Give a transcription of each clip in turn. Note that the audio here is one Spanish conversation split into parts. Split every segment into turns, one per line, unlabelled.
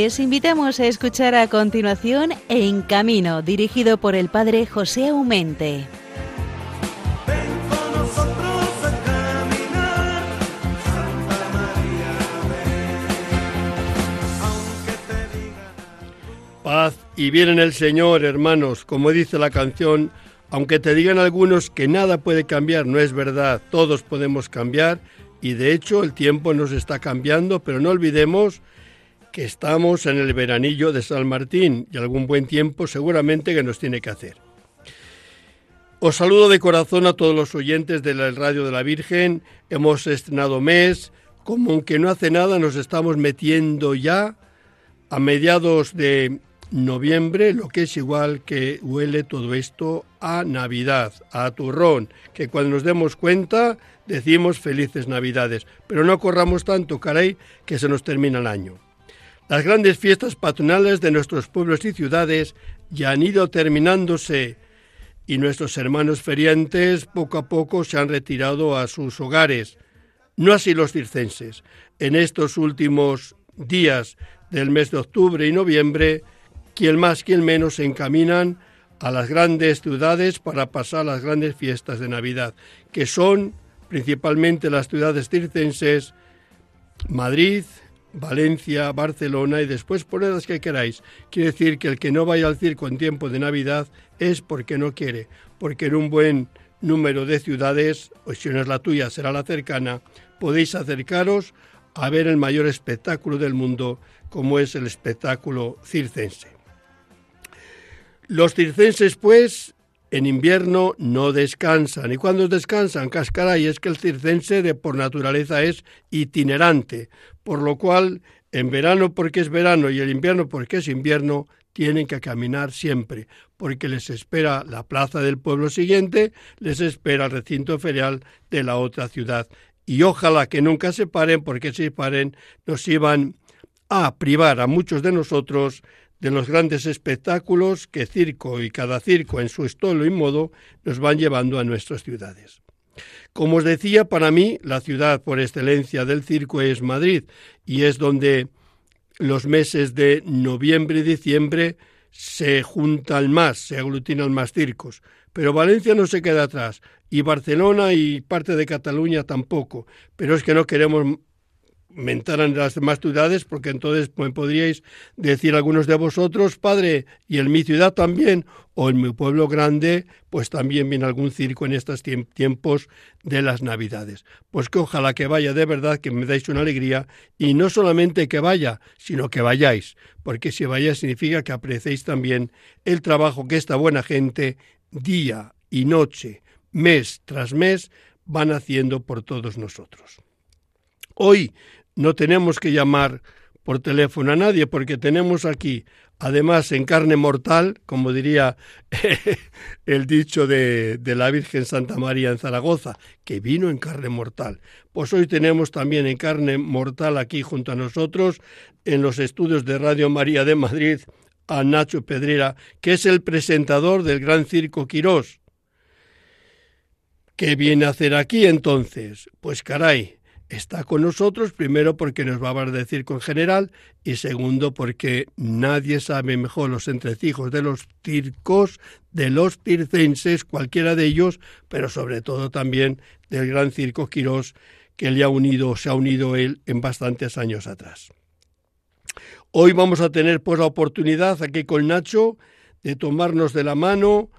Les invitamos a escuchar a continuación En Camino, dirigido por el padre José Aumente.
Paz y bien en el Señor, hermanos, como dice la canción, aunque te digan algunos que nada puede cambiar, no es verdad, todos podemos cambiar y de hecho el tiempo nos está cambiando, pero no olvidemos que estamos en el veranillo de San Martín y algún buen tiempo seguramente que nos tiene que hacer. Os saludo de corazón a todos los oyentes de la Radio de la Virgen. Hemos estrenado mes, como aunque no hace nada nos estamos metiendo ya a mediados de noviembre, lo que es igual que huele todo esto a Navidad, a turrón, que cuando nos demos cuenta decimos felices Navidades, pero no corramos tanto, caray, que se nos termina el año. Las grandes fiestas patronales de nuestros pueblos y ciudades ya han ido terminándose y nuestros hermanos feriantes poco a poco se han retirado a sus hogares. No así los circenses. En estos últimos días del mes de octubre y noviembre, quien más, quien menos se encaminan a las grandes ciudades para pasar las grandes fiestas de Navidad, que son principalmente las ciudades circenses Madrid, Valencia, Barcelona y después poned las que queráis. Quiere decir que el que no vaya al circo en tiempo de Navidad es porque no quiere, porque en un buen número de ciudades, o si no es la tuya, será la cercana, podéis acercaros a ver el mayor espectáculo del mundo, como es el espectáculo circense. Los circenses, pues, en invierno no descansan. ¿Y cuando descansan? Cascaray, es que el circense de por naturaleza es itinerante, por lo cual en verano porque es verano y el invierno porque es invierno, tienen que caminar siempre, porque les espera la plaza del pueblo siguiente, les espera el recinto ferial de la otra ciudad. Y ojalá que nunca se paren, porque si paren nos iban a privar a muchos de nosotros de los grandes espectáculos que circo y cada circo en su estilo y modo nos van llevando a nuestras ciudades. Como os decía, para mí la ciudad por excelencia del circo es Madrid y es donde los meses de noviembre y diciembre se juntan más, se aglutinan más circos. Pero Valencia no se queda atrás y Barcelona y parte de Cataluña tampoco. Pero es que no queremos mentaran las demás ciudades, porque entonces me podríais decir algunos de vosotros, padre, y en mi ciudad también, o en mi pueblo grande, pues también viene algún circo en estos tiempos de las Navidades. Pues que ojalá que vaya de verdad, que me dais una alegría, y no solamente que vaya, sino que vayáis, porque si vayáis significa que apreciéis también el trabajo que esta buena gente, día y noche, mes tras mes, van haciendo por todos nosotros. Hoy no tenemos que llamar por teléfono a nadie porque tenemos aquí, además en carne mortal, como diría el dicho de, la Virgen Santa María en Zaragoza, que vino en carne mortal. Pues hoy tenemos también en carne mortal aquí junto a nosotros, en los estudios de Radio María de Madrid, a Nacho Pedrera, que es el presentador del Gran Circo Quirós. ¿Qué viene a hacer aquí entonces? Pues caray, está con nosotros, primero porque nos va a hablar de circo en general y segundo porque nadie sabe mejor los entrecijos de los circos, de los circenses, cualquiera de ellos, pero sobre todo también del gran circo Quirós que le ha unido, se ha unido él en bastantes años atrás. Hoy vamos a tener pues la oportunidad aquí con Nacho de tomarnos de la mano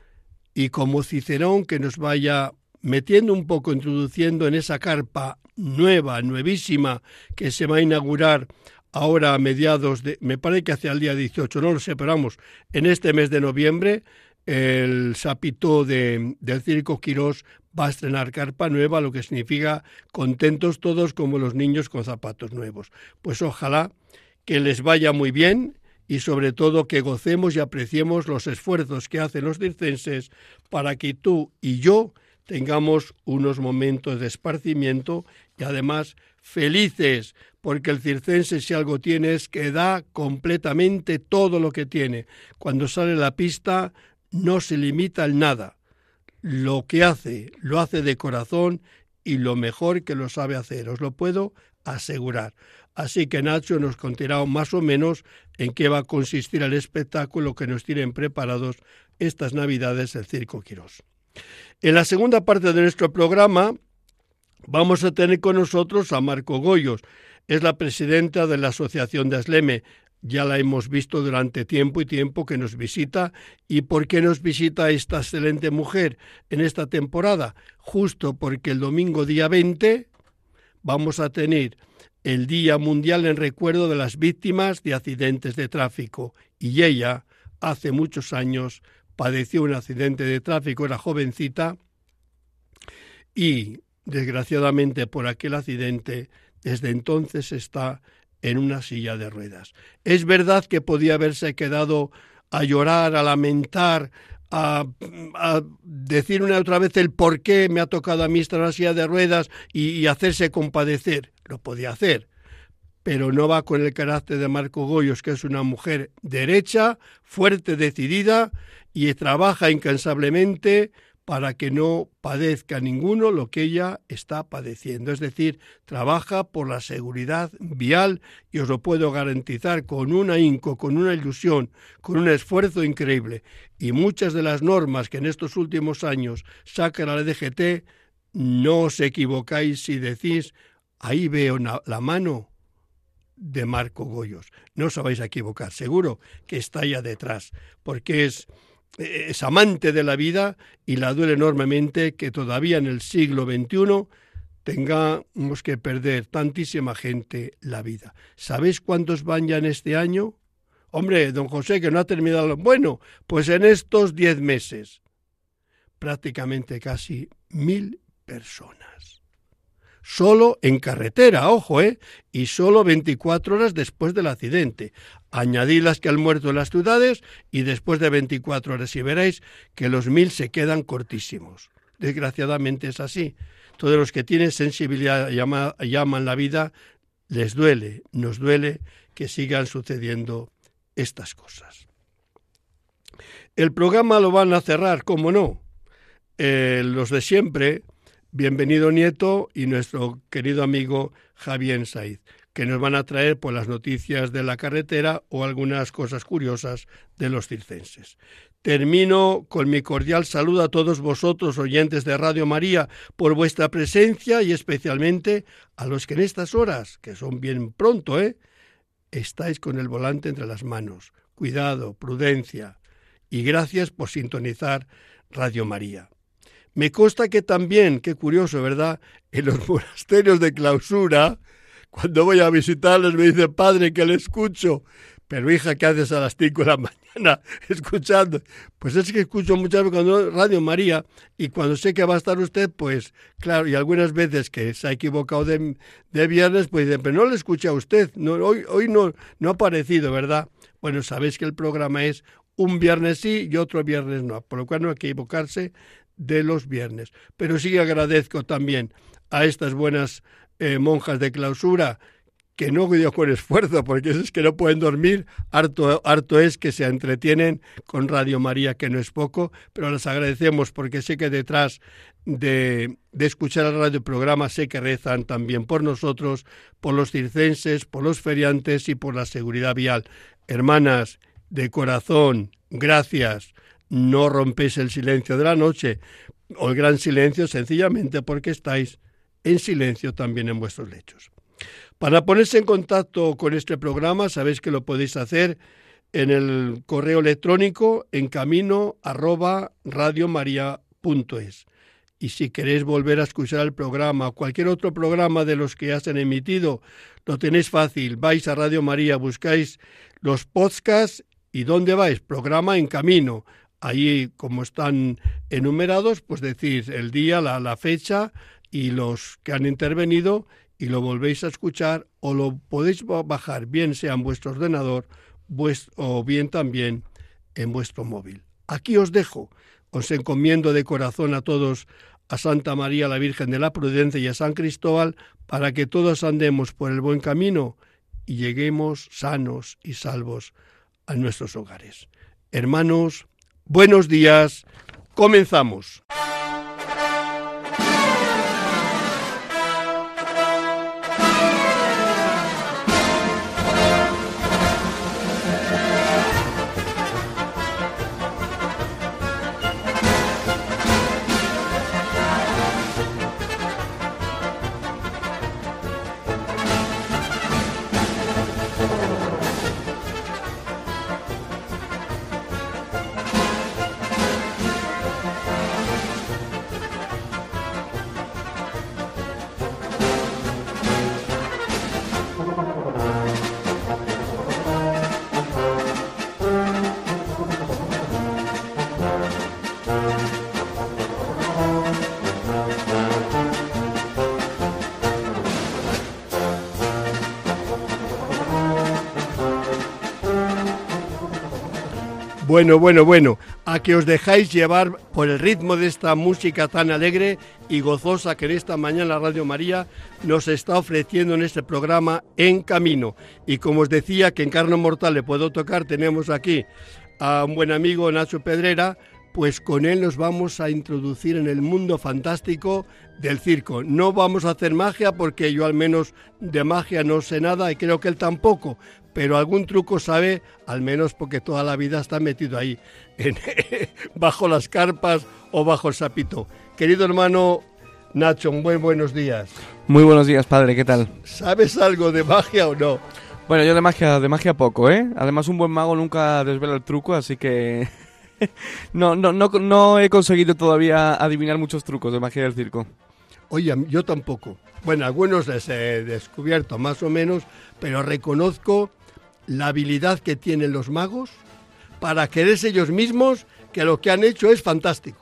y como Cicerón que nos vaya metiendo un poco, introduciendo en esa carpa nueva, nuevísima, que se va a inaugurar ahora a mediados de, me parece que hacia el día 18, no lo sé, pero vamos, en este mes de noviembre, el Sapito de, del Circo Quirós va a estrenar carpa nueva, lo que significa contentos todos como los niños con zapatos nuevos. Pues ojalá que les vaya muy bien y sobre todo que gocemos y apreciemos los esfuerzos que hacen los circenses para que tú y yo tengamos unos momentos de esparcimiento y además felices, porque el circense si algo tiene es que da completamente todo lo que tiene. Cuando sale la pista no se limita en nada. Lo que hace, lo hace de corazón y lo mejor que lo sabe hacer, os lo puedo asegurar. Así que Nacho nos contará más o menos en qué va a consistir el espectáculo que nos tienen preparados estas Navidades el Circo Quirós. En la segunda parte de nuestro programa vamos a tener con nosotros a Marco Goyos. Es la presidenta de la Asociación de Asleme. Ya la hemos visto durante tiempo y tiempo que nos visita. ¿Y por qué nos visita esta excelente mujer en esta temporada? Justo porque el domingo día 20 vamos a tener el Día Mundial en recuerdo de las víctimas de accidentes de tráfico. Y ella, hace muchos años, padeció un accidente de tráfico, era jovencita y desgraciadamente por aquel accidente desde entonces está en una silla de ruedas. Es verdad que podía haberse quedado a llorar, a lamentar, a, decir una y otra vez el por qué me ha tocado a mí estar en una silla de ruedas y, y hacerse compadecer. Lo podía hacer, pero no va con el carácter de Marco Goyos, que es una mujer derecha, fuerte, decidida, y trabaja incansablemente para que no padezca ninguno lo que ella está padeciendo. Es decir, trabaja por la seguridad vial y os lo puedo garantizar con un ahínco, con una ilusión, con un esfuerzo increíble. Y muchas de las normas que en estos últimos años saca la DGT, no os equivocáis si decís, ahí veo la mano de Marco Goyos. No os vais a equivocar, seguro que está allá detrás, porque es es amante de la vida y la duele enormemente que todavía en el siglo XXI tengamos que perder tantísima gente la vida. ¿Sabéis cuántos van ya en este año? Hombre, don José, que no ha terminado. Bueno, pues en estos diez meses, prácticamente casi mil personas solo en carretera, ojo, ¿eh? Y solo 24 horas después del accidente. Añadid las que han muerto en las ciudades y después de 24 horas y veréis que los mil se quedan cortísimos. Desgraciadamente es así. Todos los que tienen sensibilidad llama, llaman la vida, les duele, nos duele que sigan sucediendo estas cosas. El programa lo van a cerrar, como no. Eh, los de siempre, Bienvenido Nieto y nuestro querido amigo Javier Saiz, que nos van a traer por las noticias de la carretera o algunas cosas curiosas de los circenses. Termino con mi cordial saludo a todos vosotros, oyentes de Radio María, por vuestra presencia y especialmente a los que en estas horas, que son bien pronto, ¿eh? estáis con el volante entre las manos. Cuidado, prudencia y gracias por sintonizar Radio María. Me consta que también, qué curioso, ¿verdad? En los monasterios de clausura, cuando voy a visitarles me dice, padre, que le escucho. Pero hija, ¿qué haces a las 5 de la mañana escuchando? Pues es que escucho muchas veces cuando Radio María y cuando sé que va a estar usted, pues claro, y algunas veces que se ha equivocado de, viernes, pues dicen, pero no le escucha a usted, hoy, hoy no, no ha aparecido, ¿verdad? Bueno, sabéis que el programa es un viernes sí y otro viernes no, por lo cual no hay que equivocarse de los viernes. Pero sí agradezco también a estas buenas eh, monjas de clausura que no dio con esfuerzo, porque es que no pueden dormir, harto, harto es que se entretienen con Radio María, que no es poco, pero las agradecemos porque sé que detrás de, de escuchar el radio programa sé que rezan también por nosotros, por los circenses, por los feriantes y por la seguridad vial. Hermanas, de corazón, gracias no rompéis el silencio de la noche o el gran silencio sencillamente porque estáis en silencio también en vuestros lechos. Para ponerse en contacto con este programa sabéis que lo podéis hacer en el correo electrónico en camino arroba. Y si queréis volver a escuchar el programa o cualquier otro programa de los que ya se han emitido, lo tenéis fácil. Vais a Radio María, buscáis los podcasts y ¿dónde vais? Programa en camino. Allí, como están enumerados, pues decís el día, la, fecha y los que han intervenido y lo volvéis a escuchar o lo podéis bajar, bien sea en vuestro ordenador o bien también en vuestro móvil. Aquí os dejo, os encomiendo de corazón a todos a Santa María la Virgen de la Prudencia y a San Cristóbal para que todos andemos por el buen camino y lleguemos sanos y salvos a nuestros hogares. Hermanos, Buenos días, comenzamos. Bueno, bueno, bueno, a que os dejáis llevar por el ritmo de esta música tan alegre y gozosa que en esta mañana Radio María nos está ofreciendo en este programa En Camino. Y como os decía que en Carno Mortal le puedo tocar, tenemos aquí a un buen amigo Nacho Pedrera, pues con él nos vamos a introducir en el mundo fantástico del circo. No vamos a hacer magia porque yo al menos de magia no sé nada y creo que él tampoco, pero algún truco sabe, al menos porque toda la vida está metido ahí, bajo las carpas o bajo el sapito. Querido hermano Nacho, muy buenos días.
Muy buenos días, padre, ¿qué tal?
¿Sabes algo de magia o no?
Bueno, yo de magia, de magia poco, ¿eh? Además, un buen mago nunca desvela el truco, así que no, no, no, no he conseguido todavía adivinar muchos trucos de magia del circo.
Oye, yo tampoco. Bueno, algunos les he descubierto más o menos, pero reconozco la habilidad que tienen los magos para quererse ellos mismos, que lo que han hecho es fantástico.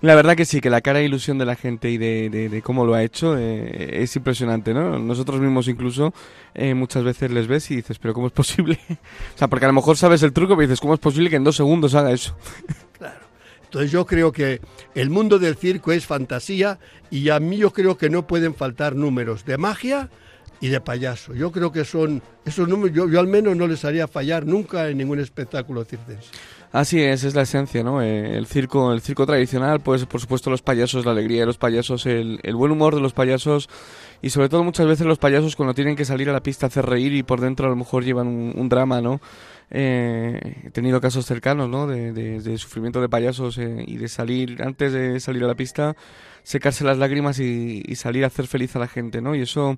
La verdad que sí, que la cara e ilusión de la gente y de, cómo lo ha hecho eh, es impresionante, ¿no? Nosotros mismos incluso eh, muchas veces les ves y dices, pero ¿cómo es posible? o sea, porque a lo mejor sabes el truco, pero dices, ¿cómo es posible que en dos segundos haga eso?
claro. Entonces yo creo que el mundo del circo es fantasía y a mí yo creo que no pueden faltar números de magia y de payaso. Yo creo que son esos números, yo, yo al menos no les haría fallar nunca en ningún espectáculo circense.
Así es, es la esencia, ¿no? Eh, el circo, el circo tradicional, pues por supuesto los payasos, la alegría de los payasos, el, buen humor de los payasos y sobre todo muchas veces los payasos cuando tienen que salir a la pista hacer reír y por dentro a lo mejor llevan un, drama, ¿no? Eh, he tenido casos cercanos, ¿no? De, sufrimiento de payasos eh, y de salir, antes de salir a la pista, secarse las lágrimas y, salir a hacer feliz a la gente, ¿no? Y eso,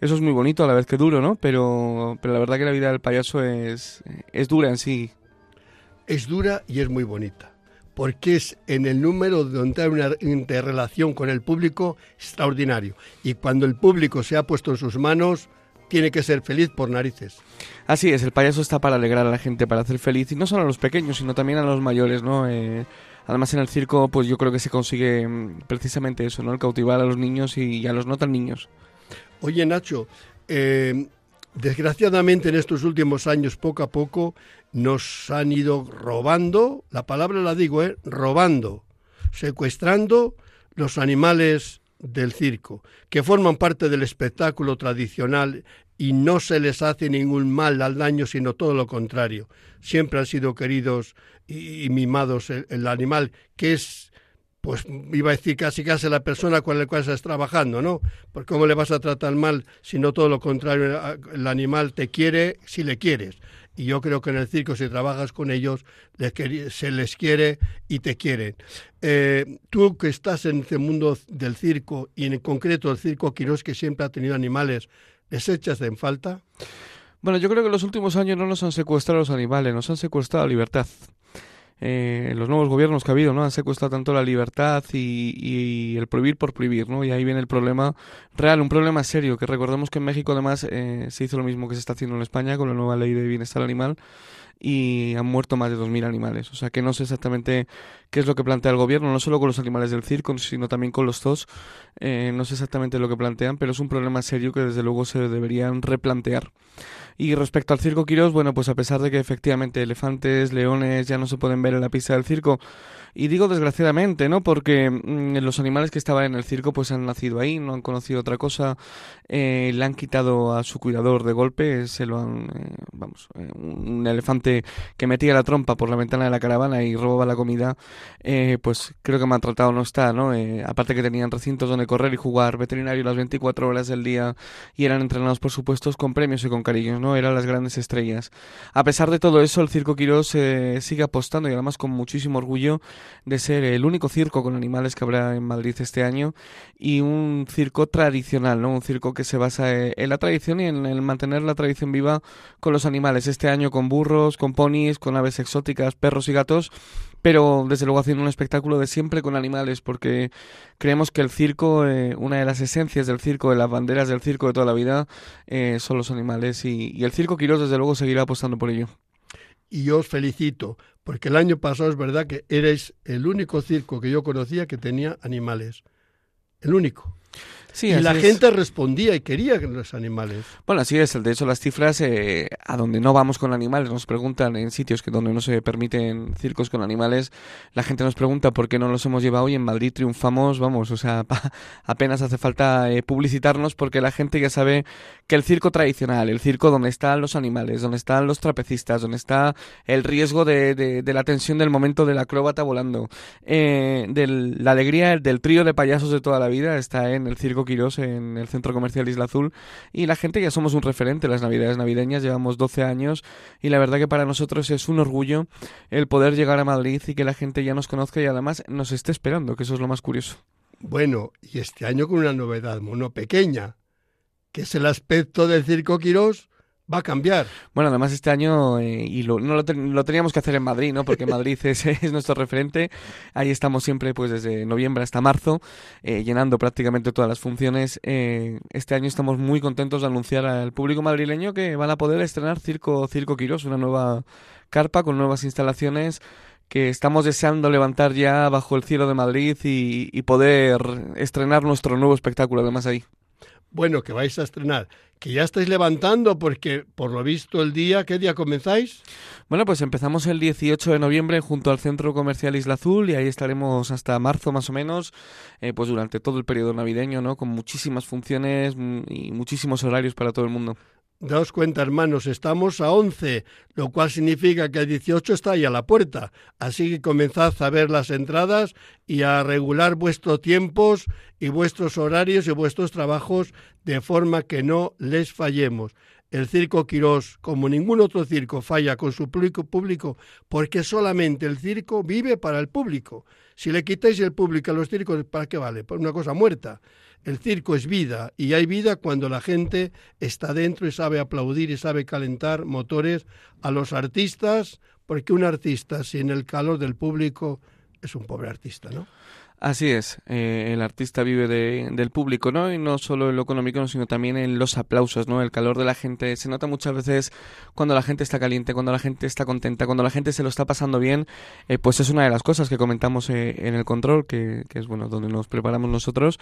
eso es muy bonito a la vez que duro, ¿no? Pero, pero la verdad que la vida del payaso es, es dura en sí
es dura y es muy bonita, porque es en el número donde hay una interrelación con el público extraordinario. Y cuando el público se ha puesto en sus manos, tiene que ser feliz por narices.
Así es, el payaso está para alegrar a la gente, para hacer feliz, y no solo a los pequeños, sino también a los mayores, ¿no? Eh, además en el circo, pues yo creo que se consigue mm, precisamente eso, ¿no? El cautivar a los niños y a los no tan niños.
Oye, Nacho, eh, desgraciadamente en estos últimos años, poco a poco, nos han ido robando, la palabra la digo, ¿eh? robando, secuestrando los animales del circo, que forman parte del espectáculo tradicional y no se les hace ningún mal al daño, sino todo lo contrario. Siempre han sido queridos y, mimados el, animal, que es, pues iba a decir casi casi la persona con la cual estás trabajando, ¿no? Porque cómo le vas a tratar mal si no todo lo contrario, el animal te quiere si le quieres y yo creo que en el circo si trabajas con ellos se les quiere y te quieren. Eh, tú que estás en este mundo del circo y en concreto el circo Quirós que siempre ha tenido animales, ¿les echas en falta?
Bueno, yo creo que en los últimos años no nos han secuestrado los animales, nos han secuestrado libertad eh, los nuevos gobiernos que ha habido, ¿no? Han secuestrado tanto la libertad y, el prohibir por prohibir, ¿no? Y ahí viene el problema real, un problema serio, que recordemos que en México además eh, se hizo lo mismo que se está haciendo en España con la nueva ley de bienestar animal y han muerto más de 2.000 animales. O sea que no sé exactamente qué es lo que plantea el gobierno, no solo con los animales del circo, sino también con los zoos. Eh, no sé exactamente lo que plantean, pero es un problema serio que desde luego se deberían replantear. Y respecto al circo Quirós, bueno, pues a pesar de que efectivamente elefantes, leones ya no se pueden ver en la pista del circo, y digo desgraciadamente, ¿no? Porque mm, los animales que estaban en el circo pues han nacido ahí, no han conocido otra cosa, eh, le han quitado a su cuidador de golpe, se lo han, eh, vamos, eh, un elefante que metía la trompa por la ventana de la caravana y robaba la comida, pues creo que maltratado no está, ¿no? aparte que tenían recintos donde correr y jugar, veterinario las 24 horas del día y eran entrenados por supuesto con premios y con cariños, ¿no? Eran las grandes estrellas. A pesar de todo eso, el Circo Quirós sigue apostando y además con muchísimo orgullo de ser el único circo con animales que habrá en Madrid este año y un circo tradicional, ¿no? Un circo que se basa en la tradición y en el mantener la tradición viva con los animales. Este año con burros, con ponis, con aves exóticas, perros y gatos, pero desde luego haciendo un espectáculo de siempre con animales porque creemos que el circo, eh, una de las esencias del circo, de las banderas del circo de toda la vida, eh, son los animales y, y el circo Quirós desde luego seguirá apostando por ello
y yo os felicito, porque el año pasado es verdad que eres el único circo que yo conocía que tenía animales. El único. Y la gente respondía y quería que los animales.
Bueno, así es. De hecho, las cifras eh, a donde no vamos con animales nos preguntan en sitios que donde no se permiten circos con animales. La gente nos pregunta por qué no los hemos llevado y en Madrid triunfamos. Vamos, o sea, apenas hace falta eh, publicitarnos porque la gente ya sabe que el circo tradicional, el circo donde están los animales, donde están los trapecistas, donde está el riesgo de, de, la tensión del momento del acróbata volando, eh, de la alegría del trío de payasos de toda la vida, está en el circo Quirós en el centro comercial Isla Azul y la gente ya somos un referente las navidades navideñas, llevamos 12 años y la verdad que para nosotros es un orgullo el poder llegar a Madrid y que la gente ya nos conozca y además nos esté esperando, que eso es lo más curioso.
Bueno, y este año con una novedad mono pequeña, que es el aspecto del Circo Quirós va a cambiar.
Bueno, además este año, eh, y lo, no lo, teníamos que hacer en Madrid, ¿no? Porque Madrid es, es, nuestro referente. Ahí estamos siempre, pues desde noviembre hasta marzo, eh, llenando prácticamente todas las funciones. Eh, este año estamos muy contentos de anunciar al público madrileño que van a poder estrenar Circo, Circo una nueva carpa con nuevas instalaciones que estamos deseando levantar ya bajo el cielo de Madrid y, y poder estrenar nuestro nuevo espectáculo además ahí.
Bueno, que vais a estrenar que ya estáis levantando porque por lo visto el día, ¿qué día comenzáis?
Bueno, pues empezamos el 18 de noviembre junto al Centro Comercial Isla Azul y ahí estaremos hasta marzo más o menos, eh, pues durante todo el periodo navideño, ¿no? Con muchísimas funciones mm, y muchísimos horarios para todo el mundo.
Daos cuenta, hermanos, estamos a 11, lo cual significa que el 18 está ahí a la puerta. Así que comenzad a ver las entradas y a regular vuestros tiempos y vuestros horarios y vuestros trabajos de forma que no les fallemos. El circo Quirós, como ningún otro circo, falla con su público, público porque solamente el circo vive para el público. Si le quitáis el público a los circos, ¿para qué vale? Por una cosa muerta. El circo es vida y hay vida cuando la gente está dentro y sabe aplaudir y sabe calentar motores a los artistas, porque un artista sin el calor del público es un pobre artista, ¿no?
Así es, eh, el artista vive de, del público, ¿no? Y no solo en lo económico, sino también en los aplausos, ¿no? El calor de la gente. Se nota muchas veces cuando la gente está caliente, cuando la gente está contenta, cuando la gente se lo está pasando bien, eh, pues es una de las cosas que comentamos eh, en el control, que, que, es, bueno, donde nos preparamos nosotros.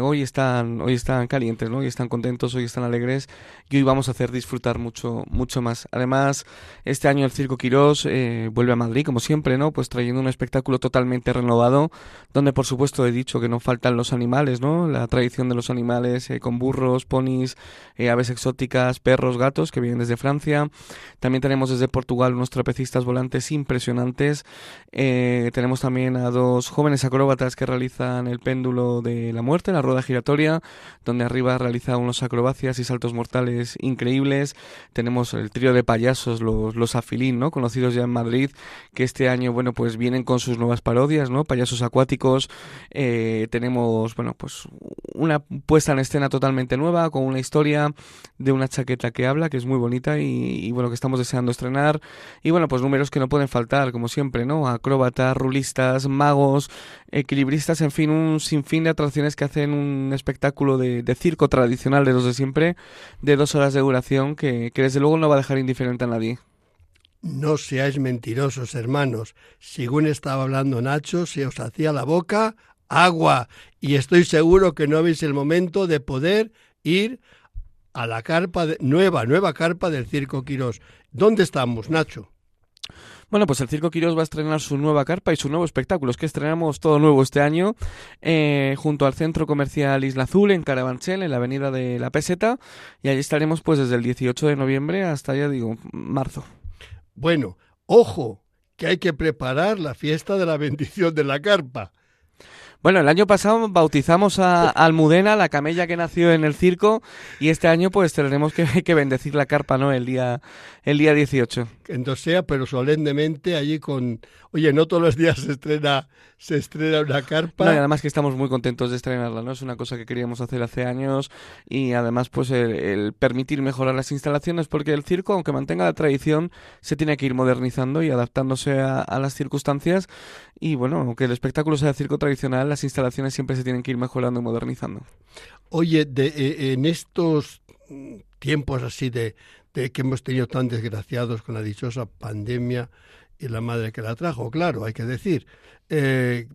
hoy, están, hoy están calientes, ¿no? Hoy están contentos, hoy están alegres y hoy vamos a hacer disfrutar mucho, mucho más. Además, este año el Circo Quirós vuelve a Madrid, como siempre, ¿no? Pues trayendo un espectáculo totalmente renovado, donde por supuesto he dicho que no faltan los animales, ¿no? La tradición de los animales eh, con burros, ponis, eh, aves exóticas, perros, gatos que vienen desde Francia. También tenemos desde Portugal unos trapecistas volantes impresionantes. Eh, tenemos también a dos jóvenes acróbatas que realizan el péndulo de la muerte, la rueda giratoria, donde arriba realiza unos acrobacias y saltos mortales increíbles. Tenemos el trío de payasos, los, los afilín, ¿no? Conocidos ya en Madrid, que este año, bueno, pues vienen con sus nuevas parodias, ¿no? Payasos acuáticos eh, tenemos, bueno, pues una puesta en escena totalmente nueva, con una historia de una chaqueta que habla, que es muy bonita y, bueno, que estamos deseando estrenar. Y bueno, pues números que no pueden faltar, como siempre, ¿no? Acróbatas, rulistas, magos, equilibristas, en fin, un sinfín de atracciones que hacen un espectáculo de, circo tradicional de los de siempre, de dos horas de duración, que, que desde luego no va a dejar indiferente a nadie.
No seáis mentirosos, hermanos. Según estaba hablando Nacho, se os hacía la boca agua. Y estoy seguro que no habéis el momento de poder ir a la carpa de, nueva, nueva carpa del Circo Quirós. ¿Dónde estamos, Nacho?
Bueno, pues el Circo Quirós va a estrenar su nueva carpa y su nuevo espectáculo. Es que estrenamos todo nuevo este año eh, junto al Centro Comercial Isla Azul en Carabanchel, en la avenida de La Peseta. Y allí estaremos pues desde el 18 de noviembre hasta, ya digo, marzo.
Bueno, ojo, que hay que preparar la fiesta de la bendición de la carpa.
Bueno, el año pasado bautizamos a Almudena, la camella que nació en el circo, y este año pues tendremos que, que bendecir la carpa, ¿no? El día, el día 18.
Entonces sea, pero solemnemente allí con... Oye, no todos los días se estrena, se estrena una carpa.
No, y además que estamos muy contentos de estrenarla, ¿no? Es una cosa que queríamos hacer hace años y además pues el, permitir mejorar las instalaciones porque el circo, aunque mantenga la tradición, se tiene que ir modernizando y adaptándose a, las circunstancias y bueno, aunque el espectáculo sea circo tradicional, las instalaciones siempre se tienen que ir mejorando y modernizando.
Oye, de, eh, en estos tiempos así de, de que hemos tenido tan desgraciados con la dichosa pandemia y la madre que la trajo, claro, hay que decir. Eh,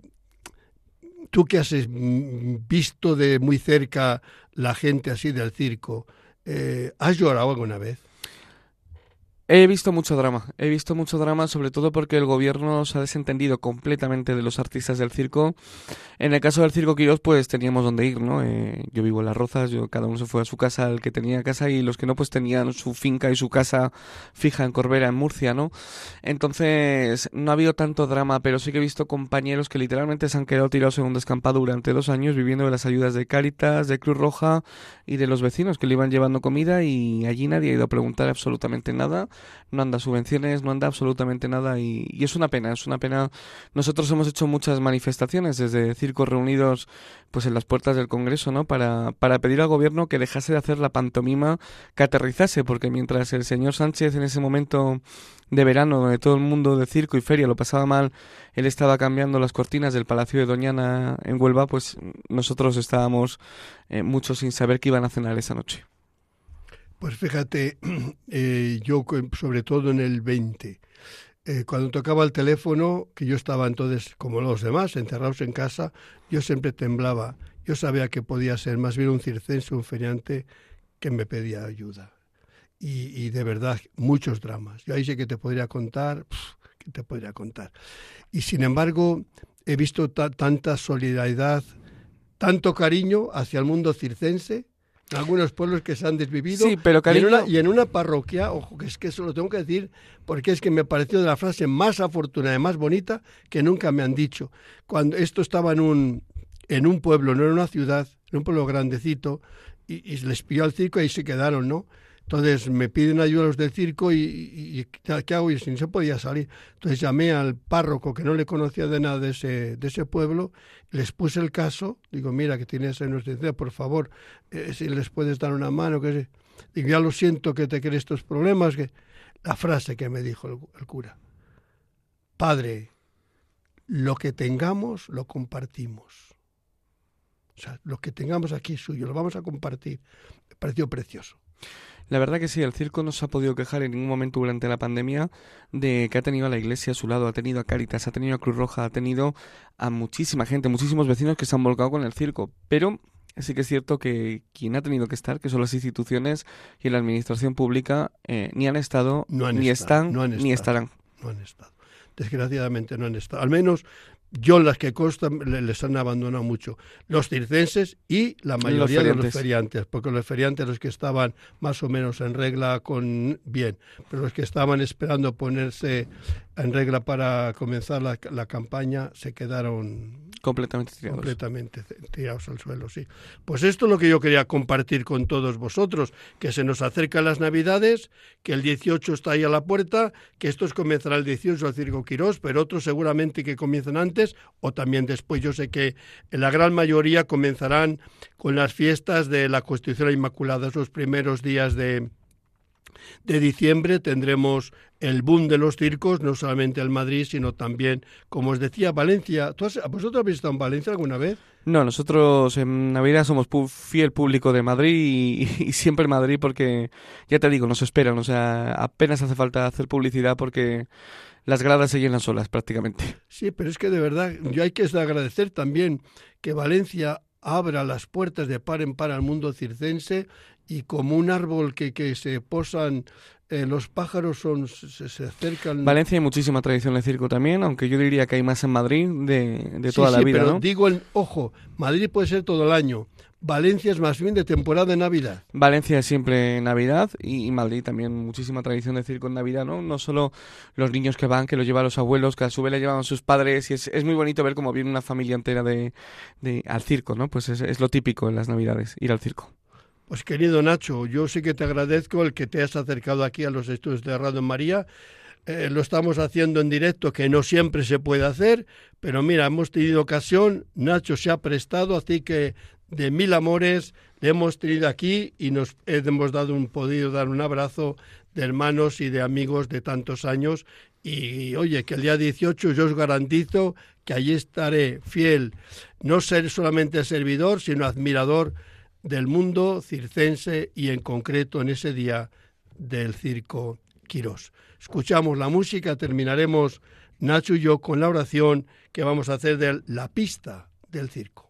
tú que has mm, visto de muy cerca la gente así del circo, eh, ¿has llorado alguna vez?
He visto mucho drama, he visto mucho drama sobre todo porque el gobierno se ha desentendido completamente de los artistas del circo. En el caso del Circo Quirós pues teníamos donde ir, ¿no? Eh, yo vivo en Las Rozas, yo, cada uno se fue a su casa, el que tenía casa y los que no pues tenían su finca y su casa fija en Corbera, en Murcia, ¿no? Entonces no ha habido tanto drama, pero sí que he visto compañeros que literalmente se han quedado tirados en un descampado durante dos años viviendo de las ayudas de Cáritas, de Cruz Roja y de los vecinos que le iban llevando comida y allí nadie ha ido a preguntar absolutamente nada no anda subvenciones, no anda absolutamente nada y, es una pena, es una pena. Nosotros hemos hecho muchas manifestaciones desde circos reunidos pues en las puertas del Congreso, ¿no? Para, para pedir al gobierno que dejase de hacer la pantomima, que aterrizase, porque mientras el señor Sánchez en ese momento de verano, donde todo el mundo de circo y feria lo pasaba mal, él estaba cambiando las cortinas del Palacio de Doñana en Huelva, pues nosotros estábamos eh, muchos sin saber qué iban a cenar esa noche.
Pues fíjate, eh, yo sobre todo en el 20, eh, cuando tocaba el teléfono, que yo estaba entonces como los demás, encerrados en casa, yo siempre temblaba. Yo sabía que podía ser más bien un circense, un feriante que me pedía ayuda. Y, de verdad, muchos dramas. Yo ahí que te podría contar, que te podría contar. Y sin embargo, he visto tanta solidaridad, tanto cariño hacia el mundo circense, algunos pueblos que se han desvivido.
Sí, pero
y, en una, parroquia, ojo, que es que eso lo tengo que decir, porque es que me pareció de la frase más afortunada y más bonita que nunca me han dicho. Cuando esto estaba en un, en un pueblo, no en una ciudad, en un pueblo grandecito, y, y les pilló al circo y ahí se quedaron, ¿no? Entonces me piden ayuda los del circo y, ¿qué hago? Y si no se podía salir. Entonces llamé al párroco que no le conocía de nada de ese, de ese pueblo, les puse el caso, digo, mira que tienes en nuestra por favor, eh, si les puedes dar una mano, que Digo, ya lo siento que te crees estos problemas, que la frase que me dijo el, el cura, Padre, lo que tengamos lo compartimos. O sea, lo que tengamos aquí suyo, lo vamos a compartir. Me pareció precioso.
La verdad que sí, el circo no se ha podido quejar en ningún momento durante la pandemia de que ha tenido a la iglesia a su lado, ha tenido a Caritas, ha tenido a Cruz Roja, ha tenido a muchísima gente, muchísimos vecinos que se han volcado con el circo. Pero sí que es cierto que quien ha tenido que estar, que son las instituciones y la administración pública, eh, ni han estado, ni están, ni estarán.
No han estado. Desgraciadamente no han estado. Al menos yo las que constan les han abandonado mucho. Los circenses y la mayoría de los feriantes, porque los feriantes los que estaban más o menos en regla con bien, pero los que estaban esperando ponerse en regla para comenzar la, la campaña se quedaron
Completamente tirados.
Completamente tirados al suelo, sí. Pues esto es lo que yo quería compartir con todos vosotros, que se nos acercan las Navidades, que el 18 está ahí a la puerta, que estos comenzará el 18 al Circo Quirós, pero otros seguramente que comiencen antes o también después. Yo sé que la gran mayoría comenzarán con las fiestas de la Constitución Inmaculada, esos primeros días de, de diciembre tendremos el boom de los circos, no solamente en Madrid, sino también, como os decía, Valencia. ¿Tú ¿Vosotros habéis estado en Valencia alguna vez?
No, nosotros en Navidad somos fiel público de Madrid y, y, siempre Madrid porque, ya te digo, nos esperan. O sea, apenas hace falta hacer publicidad porque las gradas se llenan solas prácticamente.
Sí, pero es que de verdad, yo hay que agradecer también que Valencia abra las puertas de par en par al mundo circense y como un árbol que, que se posan eh, los pájaros son se, acercan.
Valencia hay muchísima tradición de circo también, aunque yo diría que hay más en Madrid de, de toda la vida.
Pero digo, el, ojo, Madrid puede ser todo el año. Valencia es más bien de temporada de Navidad.
Valencia es siempre Navidad y, Madrid también muchísima tradición de circo en Navidad, ¿no? No solo los niños que van, que los llevan los abuelos, que a su vez le llevan sus padres y es, es muy bonito ver cómo viene una familia entera de, de al circo, ¿no? Pues es, es lo típico en las Navidades, ir al circo.
Pues querido Nacho, yo sí que te agradezco el que te has acercado aquí a los estudios de Radio María. Eh, lo estamos haciendo en directo, que no siempre se puede hacer, pero mira, hemos tenido ocasión, Nacho se ha prestado, así que de mil amores le hemos tenido aquí y nos hemos dado un podido dar un abrazo de hermanos y de amigos de tantos años. Y oye, que el día 18 yo os garantizo que allí estaré fiel, no ser solamente servidor, sino admirador del mundo circense y en concreto en ese día del circo Quirós. Escuchamos la música, terminaremos Nacho y yo con la oración que vamos a hacer de la pista del circo.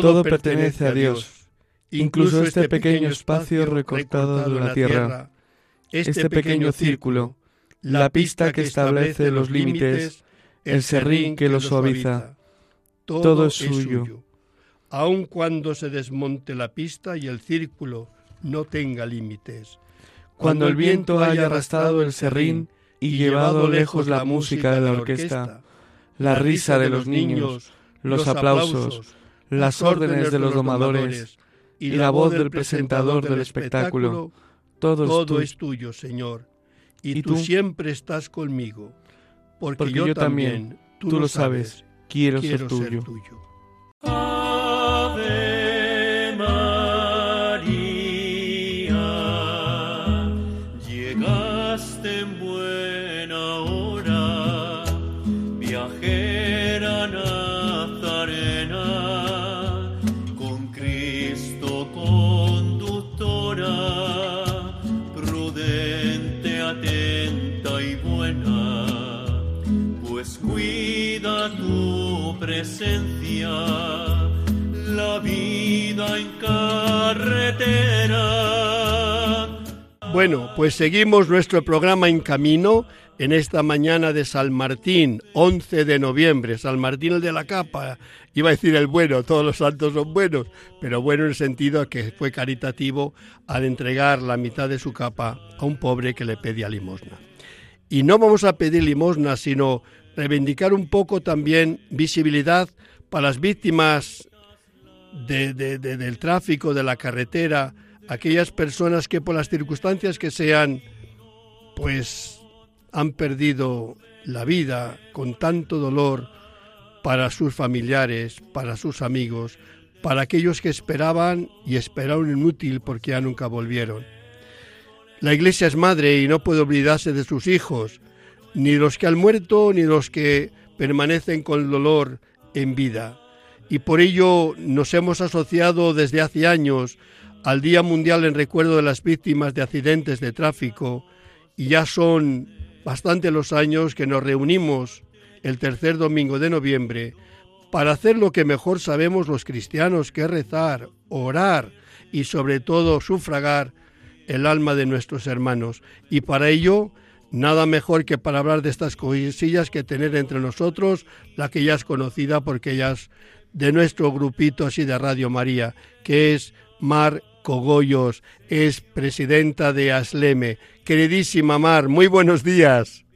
Todo, pertenece a Dios, incluso este, este pequeño espacio recortado de la tierra, este, este pequeño círculo, la pista que establece los límites, el serrín que lo suaviza. Todo es suyo.
Aun cuando se desmonte la pista y el círculo no tenga límites.
Cuando el viento haya arrastrado el serrín y llevado lejos la música de la orquesta, la risa de los niños, los aplausos, las órdenes de los domadores y la voz del presentador del espectáculo,
todo es tuyo, Señor, y tú siempre estás conmigo, porque yo también, tú lo sabes, quiero ser tuyo.
Presencia, la vida en carretera.
Bueno, pues seguimos nuestro programa en camino en esta mañana de San Martín, 11 de noviembre, San Martín el de la capa, iba a decir el bueno, todos los santos son buenos, pero bueno en el sentido de que fue caritativo al entregar la mitad de su capa a un pobre que le pedía limosna. Y no vamos a pedir limosna, sino reivindicar un poco también visibilidad para las víctimas del tráfico, de la carretera, aquellas personas que por las circunstancias que sean, pues han perdido la vida con tanto dolor para sus familiares, para sus amigos, para aquellos que esperaban y esperaron inútil porque ya nunca volvieron. La iglesia es madre y no puede olvidarse de sus hijos, ni los que han muerto, ni los que permanecen con dolor en vida. Y por ello nos hemos asociado desde hace años al Día Mundial en recuerdo de las víctimas de accidentes de tráfico y ya son bastante los años que nos reunimos el tercer domingo de noviembre para hacer lo que mejor sabemos los cristianos, que es rezar, orar y sobre todo sufragar el alma de nuestros hermanos. Y para ello Nada mejor que para hablar de estas cosillas que tener entre nosotros la que ya es conocida porque ella es de nuestro grupito así de Radio María, que es Mar Cogollos, es presidenta de Asleme. Queridísima Mar, muy buenos días.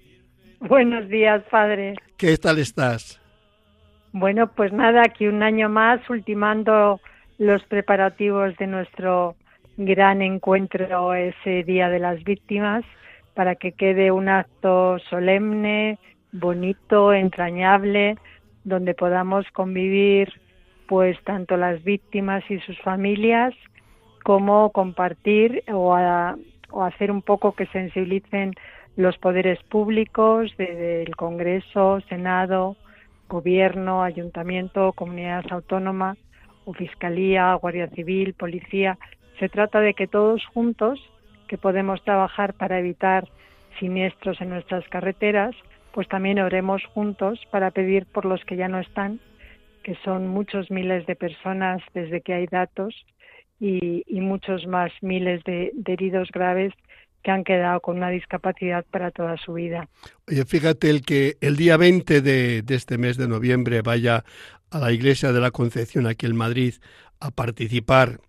Buenos días, padre.
¿Qué tal estás?
Bueno, pues nada, aquí un año más ultimando los preparativos de nuestro gran encuentro ese Día de las Víctimas para que quede un acto solemne, bonito, entrañable, donde podamos convivir pues tanto las víctimas y sus familias como compartir o, hacer un poco que sensibilicen los poderes públicos desde el Congreso, Senado, Gobierno, Ayuntamiento, Comunidad Autónoma o Fiscalía, Guardia Civil, Policía. Se trata de que todos juntos que podemos trabajar para evitar siniestros en nuestras carreteras, pues también oremos juntos para pedir por los que ya no están, que son muchos miles de personas desde que hay datos y, muchos más miles de, heridos graves que han quedado con una discapacidad para toda su vida.
Oye, fíjate el que el día 20 de, de, este mes de noviembre vaya a la Iglesia de la Concepción aquí en Madrid a participar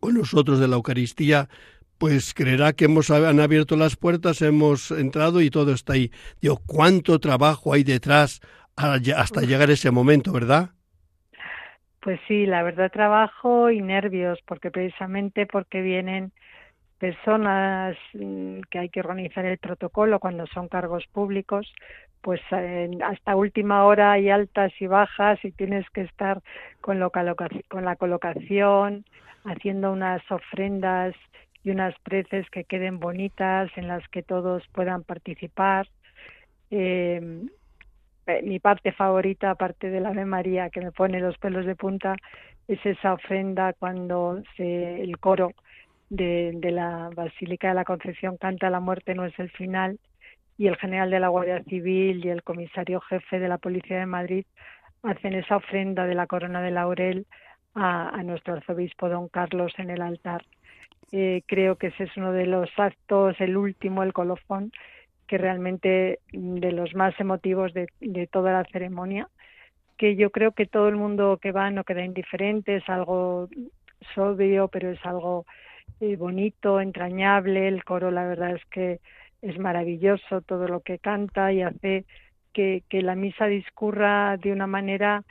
con nosotros de la Eucaristía, pues creerá que hemos han abierto las puertas, hemos entrado y todo está ahí. Digo, cuánto trabajo hay detrás hasta llegar ese momento, ¿verdad?
Pues sí, la verdad trabajo y nervios, porque precisamente porque vienen personas mm, que hay que organizar el protocolo cuando son cargos públicos, pues hasta última hora hay altas y bajas y tienes que estar con, con la colocación, haciendo unas ofrendas y unas preces que queden bonitas en las que todos puedan participar. Eh, mi parte favorita, aparte de la de María, que me pone los pelos de punta, es esa ofrenda cuando se, el coro de, la Basílica de la Concepción canta La muerte no es el final y el general de la Guardia Civil y el comisario jefe de la Policía de Madrid hacen esa ofrenda de la corona de laurel a, nuestro arzobispo don Carlos en el altar. Eh, creo que ese es uno de los actos, el último, el colofón, que realmente de los más emotivos de, toda la ceremonia, que yo creo que todo el mundo que va no queda indiferente, es algo sobrio, pero es algo eh, bonito, entrañable, el coro la verdad es que es maravilloso todo lo que canta y hace que, que la misa discurra de una manera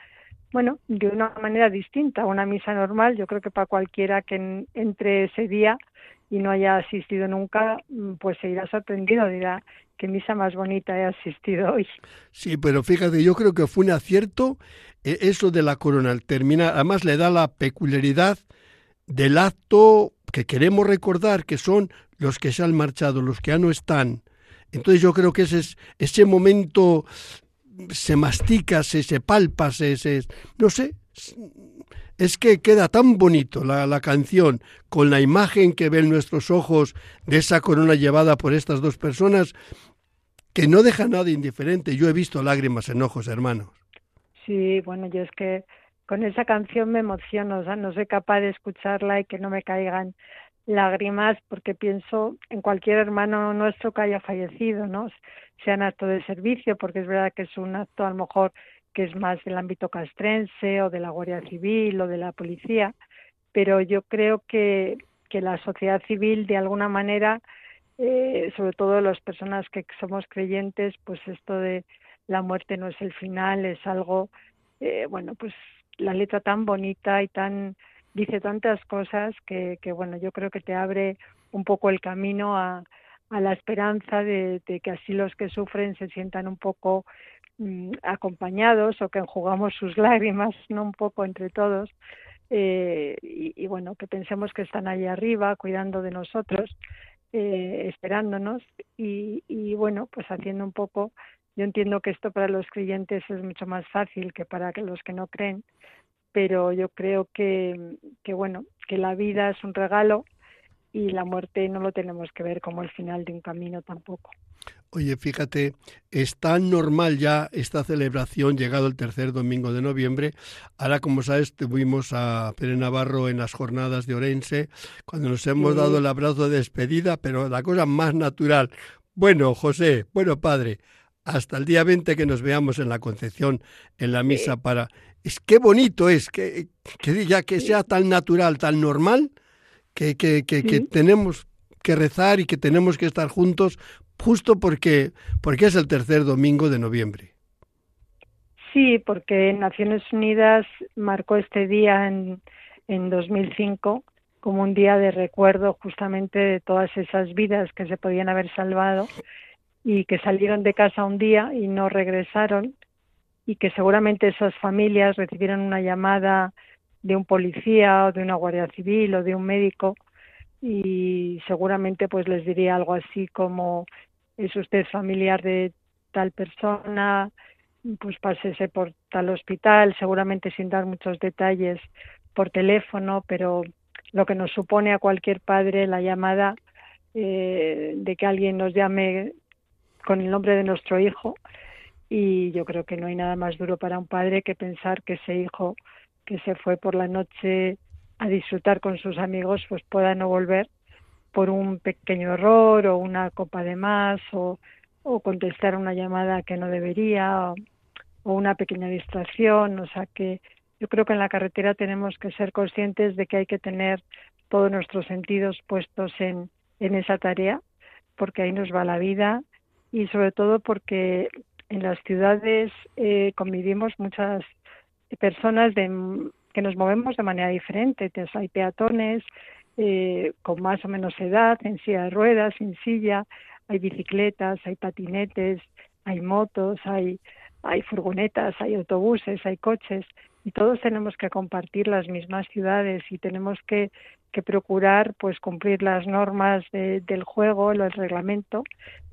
bueno, de una manera distinta a una misa normal. Yo creo que para cualquiera que entre ese día y no haya asistido nunca, mm, pues se irá sorprendido, dirá, qué misa más bonita he asistido hoy.
Sí, pero fíjate, yo creo que fue un acierto eh, eso de la corona al terminar. Además le da la peculiaridad del acto que queremos recordar, que son los que se han marchado, los que ya no están. Entonces yo creo que ese es ese momento se mastica, se, se palpa, se, se, no sé, es que queda tan bonito la, la, canción con la imagen que ven nuestros ojos de esa corona llevada por estas dos personas que no deja nada indiferente. Yo he visto lágrimas en ojos, hermanos.
Sí, bueno, yo es que con esa canción me emociono, o sea, no soy capaz de escucharla y que no me caigan lágrimas porque pienso en cualquier hermano nuestro que haya fallecido, ¿no? Sea en acto de servicio, porque es verdad que es un acto a lo mejor que es más del ámbito castrense o de la Guardia Civil o de la policía, pero yo creo que, que la sociedad civil de alguna manera, eh, sobre todo las personas que somos creyentes, pues esto de la muerte no es el final, es algo, eh, bueno, pues la letra tan bonita y tan dice tantas cosas que, que, bueno, yo creo que te abre un poco el camino a, a la esperanza de, que así los que sufren se sientan un poco mm, acompañados o que enjugamos sus lágrimas, no un poco entre todos, eh, y, bueno, que pensemos que están allí arriba cuidando de nosotros, eh, esperándonos y, y bueno, pues haciendo un poco, yo entiendo que esto para los creyentes es mucho más fácil que para los que no creen, pero yo creo que bueno, que la vida es un regalo y la muerte no lo tenemos que ver como el final de un camino tampoco.
Oye, fíjate, es tan normal ya esta celebración llegado el tercer domingo de noviembre. Ahora, como sabes, tuvimos a Pere Navarro en las jornadas de Orense, cuando nos hemos dado el abrazo de despedida, pero la cosa más natural. Bueno, José, bueno, padre, hasta el día 20 que nos veamos en la Concepción, en la misa para es qué bonito es que, que ya que sea tan natural, tan normal, que, que, que, tenemos que rezar y que tenemos que estar juntos justo porque, porque es el tercer domingo de noviembre.
Sí, porque Naciones Unidas marcó este día en, en 2005 como un día de recuerdo justamente de todas esas vidas que se podían haber salvado y que salieron de casa un día y no regresaron y que seguramente esas familias recibieron una llamada de un policía o de una guardia civil o de un médico y seguramente pues les diría algo así como es usted familiar de tal persona pues pásese por tal hospital seguramente sin dar muchos detalles por teléfono pero lo que nos supone a cualquier padre la llamada eh, de que alguien nos llame con el nombre de nuestro hijo y yo creo que no hay nada más duro para un padre que pensar que ese hijo que se fue por la noche a disfrutar con sus amigos pues pueda no volver por un pequeño error o una copa de más o, o contestar una llamada que no debería o, o una pequeña distracción. O sea que yo creo que en la carretera tenemos que ser conscientes de que hay que tener todos nuestros sentidos puestos en, en esa tarea porque ahí nos va la vida y sobre todo porque en las ciudades eh, convivimos muchas personas de, que nos movemos de manera diferente. Entonces, hay peatones eh, con más o menos edad, en silla de ruedas, sin silla, hay bicicletas, hay patinetes, hay motos, hay, hay furgonetas, hay autobuses, hay coches y todos tenemos que compartir las mismas ciudades y tenemos que que procurar pues cumplir las normas del juego, el reglamento,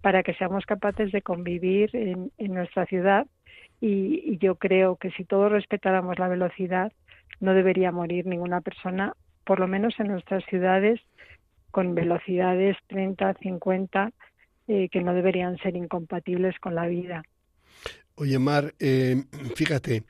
para que seamos capaces de convivir en, nuestra ciudad. Y, yo creo que si todos respetáramos la velocidad, no debería morir ninguna persona, por lo menos en nuestras ciudades, con velocidades 30, 50, eh, que no deberían ser incompatibles con la vida.
Oye, Mar, eh, fíjate,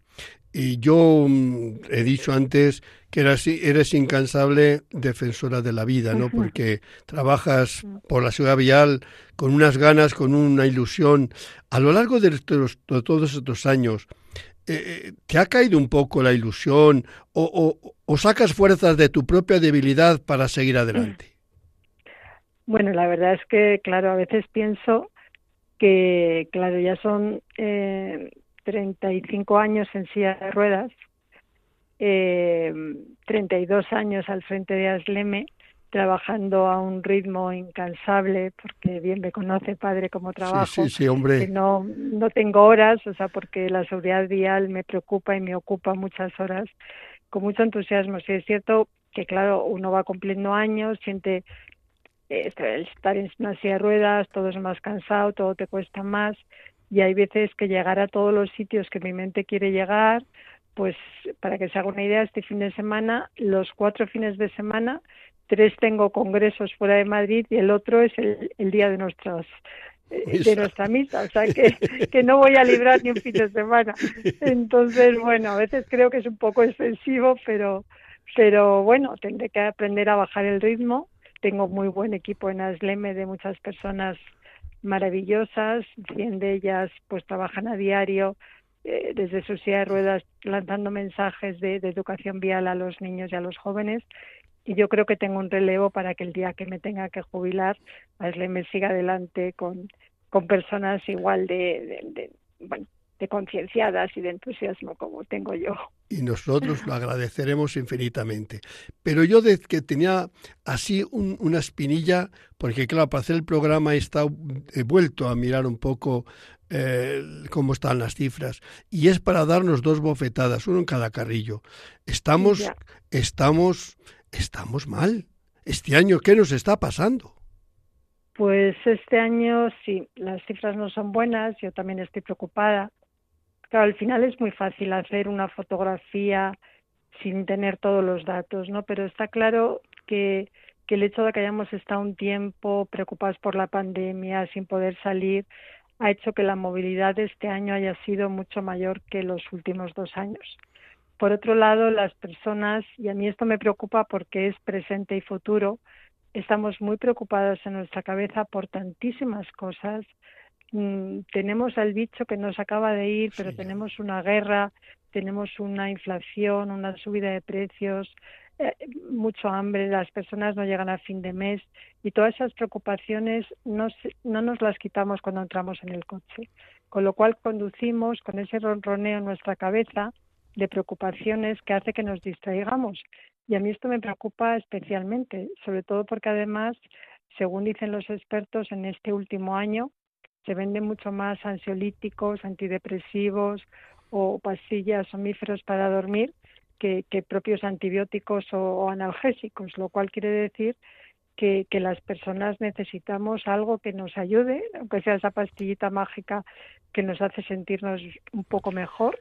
y yo mm, he dicho antes que eres, eres incansable defensora de la vida, ¿no? Porque trabajas por la ciudad vial con unas ganas, con una ilusión. A lo largo de, todos estos años, eh, eh, ¿te ha caído un poco la ilusión o, o, sacas fuerzas de tu propia debilidad para seguir adelante?
Bueno, la verdad es que, claro, a veces pienso que, claro, ya son eh, 35 años en silla de ruedas, eh, 32 años al frente de Asleme, trabajando a un ritmo incansable, porque bien me conoce padre como trabajo,
sí, sí, hombre.
que no, no tengo horas, o sea, porque la seguridad vial me preocupa y me ocupa muchas horas, con mucho entusiasmo. Sí, es cierto que, claro, uno va cumpliendo años, siente eh, estar en una silla de ruedas, todo es más cansado, todo te cuesta más, y hay veces que llegar a todos los sitios que mi mente quiere llegar, pues para que se haga una idea, este fin de semana, los cuatro fines de semana, tres tengo congresos fuera de Madrid y el otro es el, día de nuestras eh, de nuestra misa, o sea que, que no voy a librar ni un fin de semana. Entonces, bueno, a veces creo que es un poco excesivo, pero, pero bueno, tendré que aprender a bajar el ritmo. Tengo muy buen equipo en Asleme de muchas personas maravillosas, 100 de ellas pues trabajan a diario eh, desde sus silla de ruedas lanzando mensajes de, educación vial a los niños y a los jóvenes. Y yo creo que tengo un relevo para que el día que me tenga que jubilar, pues me siga adelante con, con personas igual de, de, bueno, de concienciadas y de entusiasmo como tengo yo.
Y nosotros lo agradeceremos infinitamente. Pero yo de que tenía así una espinilla, porque claro, para hacer el programa he, estado, he vuelto a mirar un poco eh, cómo están las cifras. Y es para darnos dos bofetadas, uno en cada carrillo. Estamos, estamos, estamos mal. Este año, ¿qué nos está pasando?
Pues este año sí, las cifras no son buenas, yo también estoy preocupada Claro, al final es muy fácil hacer una fotografía sin tener todos los datos, ¿no? Pero está claro que, que el hecho de que hayamos estado un tiempo preocupados por la pandemia, sin poder salir, ha hecho que la movilidad de este año haya sido mucho mayor que los últimos dos años. Por otro lado, las personas, y a mí esto me preocupa porque es presente y futuro, estamos muy preocupados en nuestra cabeza por tantísimas cosas, Mm, tenemos al bicho que nos acaba de ir, pero tenemos una guerra, tenemos una inflación, una subida de precios, eh, mucho hambre, las personas no llegan a fin de mes y todas esas preocupaciones no, no nos las quitamos cuando entramos en el coche. Con lo cual conducimos con ese ronroneo en nuestra cabeza de preocupaciones que hace que nos distraigamos. Y a mí esto me preocupa especialmente, sobre todo porque además, según dicen los expertos, en este último año se venden mucho más ansiolíticos, antidepresivos o pastillas somníferos para dormir que, propios antibióticos o, analgésicos, lo cual quiere decir que, que, las personas necesitamos algo que nos ayude, aunque sea esa pastillita mágica que nos hace sentirnos un poco mejor.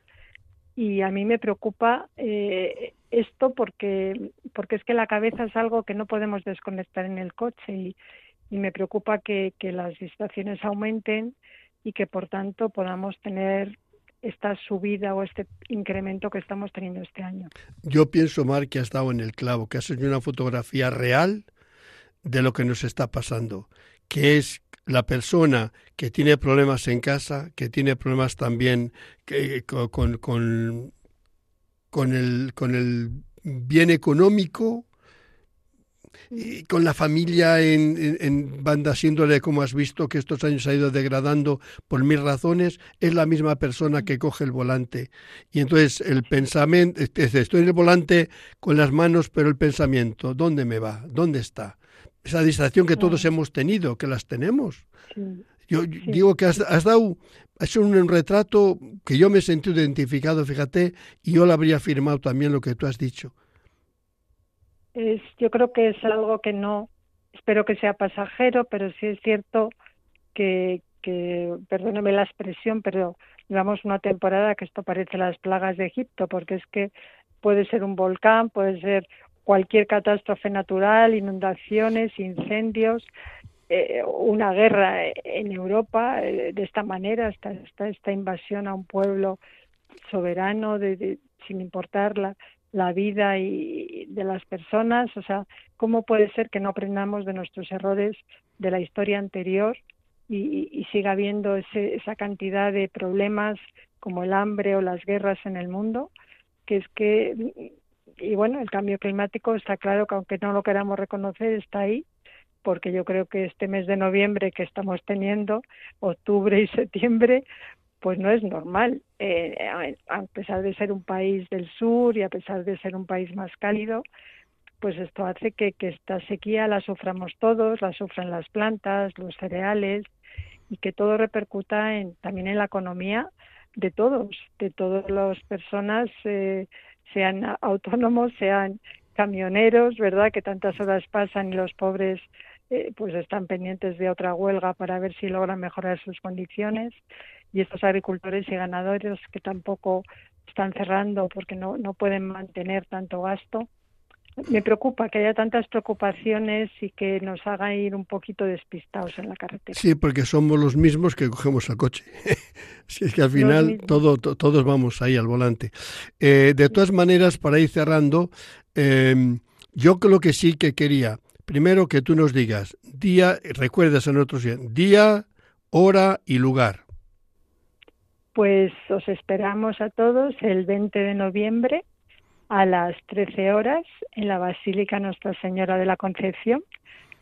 Y a mí me preocupa eh, esto porque, porque es que la cabeza es algo que no podemos desconectar en el coche y, y me preocupa que, las distracciones aumenten y que por tanto podamos tener esta subida o este incremento que estamos teniendo este año.
Yo pienso, Mar, que has dado en el clavo, que has hecho una fotografía real de lo que nos está pasando, que es la persona que tiene problemas en casa, que tiene problemas también el, con el bien económico, y con la familia en, en, banda síndole, como has visto, que estos años ha ido degradando por mil razones, es la misma persona que coge el volante. Y entonces el pensamiento, estoy en el volante con las manos, pero el pensamiento, ¿dónde me va? ¿Dónde está? Esa distracción que todos hemos tenido, que las tenemos. Yo digo que has, has dado, has hecho un, retrato que yo me he sentido identificado, fíjate, y yo lo habría afirmado también lo que tú has dicho
es, yo creo que es algo que no, espero que sea pasajero, pero sí es cierto que, perdóneme la expresión, pero llevamos una temporada que esto parece las plagas de Egipto, porque es que puede ser un volcán, puede ser cualquier catástrofe natural, inundaciones, incendios, eh, una guerra en Europa eh, de esta manera, esta, esta, esta, invasión a un pueblo soberano, de, sin importar la, la vida y de las personas, o sea, ¿cómo puede ser que no aprendamos de nuestros errores de la historia anterior y, y siga habiendo ese, esa cantidad de problemas como el hambre o las guerras en el mundo? Que es que, y bueno, el cambio climático está claro que aunque no lo queramos reconocer, está ahí, porque yo creo que este mes de noviembre que estamos teniendo, octubre y septiembre, pues no es normal. Eh, a pesar de ser un país del sur y a pesar de ser un país más cálido, pues esto hace que, esta sequía la suframos todos, la sufran las plantas, los cereales y que todo repercuta en, también en la economía de todos, de todas las personas, eh, sean autónomos, sean camioneros, ¿verdad? Que tantas horas pasan y los pobres eh, pues están pendientes de otra huelga para ver si logran mejorar sus condiciones y estos agricultores y ganadores que tampoco están cerrando porque no, no pueden mantener tanto gasto. Me preocupa que haya tantas preocupaciones y que nos haga ir un poquito despistados en la carretera.
Sí, porque somos los mismos que cogemos el coche. si es que al final todo, todos vamos ahí al volante. Eh, de todas maneras, para ir cerrando, eh, yo creo que sí que quería, primero que tú nos digas día, recuerdas a nosotros día, hora y lugar.
Pues os esperamos a todos el 20 de noviembre a las 13 horas en la Basílica Nuestra Señora de la Concepción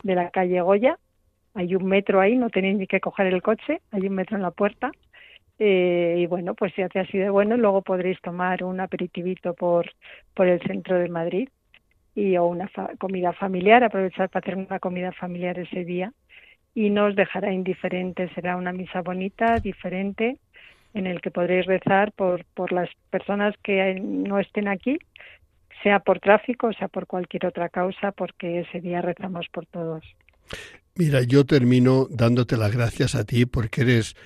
de la calle Goya. Hay un metro ahí, no tenéis ni que coger el coche, hay un metro en la puerta. Eh, y bueno, pues si hace así de bueno, luego podréis tomar un aperitivito por, por el centro de Madrid y o una comida familiar, aprovechar para hacer una comida familiar ese día y no os dejará indiferente, será una misa bonita, diferente en el que podréis rezar por, por las personas que no estén aquí, sea por tráfico, sea por cualquier otra causa, porque ese día rezamos por todos.
Mira, yo termino dándote las gracias a ti porque eres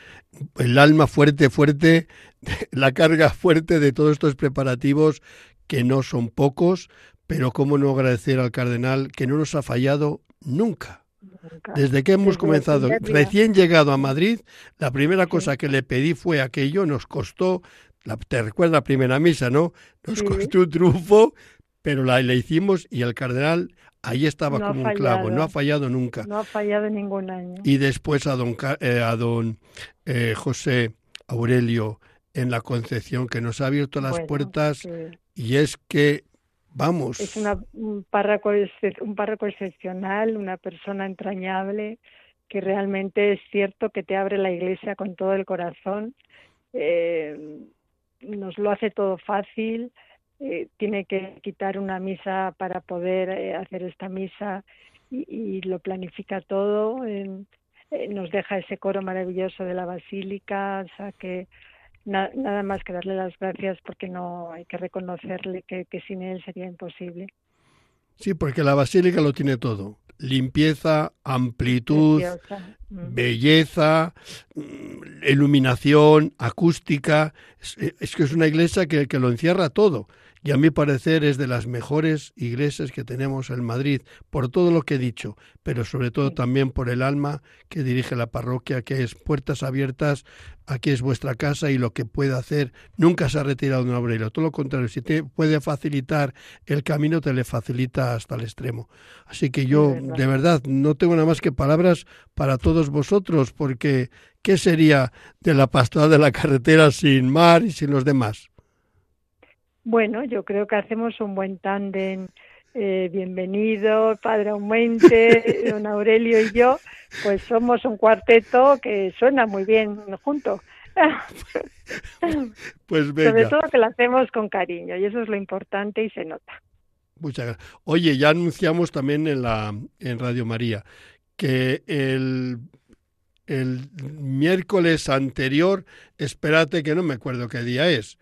el alma fuerte, fuerte, la carga fuerte de todos estos preparativos que no son pocos, pero cómo no agradecer al cardenal que no nos ha fallado nunca. Desde que hemos comenzado, recién llegado a Madrid, la primera cosa que le pedí fue aquello, nos costó, la, te recuerdas la primera misa, ¿no? Nos costó un triunfo, pero la, la hicimos y el cardenal ahí estaba como un clavo, no ha fallado nunca.
No ha fallado ningún año.
Y después a don, eh, a don eh, José Aurelio en la Concepción, que nos ha abierto las puertas y es que Vamos.
Es un, párroco, un párroco excepcional, una persona entrañable, que realmente es cierto que te abre la iglesia con todo el corazón. Eh, nos lo hace todo fácil. Eh, tiene que quitar una misa para poder eh, hacer esta misa y, y lo planifica todo. nos deja ese coro maravilloso de la basílica, o sea que nada más que darle las gracias porque no hay que reconocerle que, sin él sería imposible.
Sí, porque la basílica lo tiene todo. Limpieza, amplitud, mm. belleza, mm, iluminación, acústica. Es, que es una iglesia que, que lo encierra todo y a mi parecer es de las mejores iglesias que tenemos en Madrid, por todo lo que he dicho, pero sobre todo también por el alma que dirige la parroquia, que es puertas abiertas, aquí es vuestra casa y lo que puede hacer, nunca se ha retirado de un obrero, todo lo contrario, si te puede facilitar el camino, te le facilita hasta el extremo. Así que yo, de verdad, no tengo nada más que palabras para todos vosotros, porque ¿qué sería de la pastoral de la carretera sin mar y sin los demás?
Bueno, yo creo que hacemos un buen tándem. Eh, bienvenido, Padre Aumente, don Aurelio y yo, pues somos un cuarteto que suena muy bien juntos.
Pues venga.
Sobre todo que lo hacemos con cariño y eso es lo importante y se nota.
Muchas gracias. Oye, ya anunciamos también en la en Radio María que el el miércoles anterior, espérate que no me acuerdo qué día es,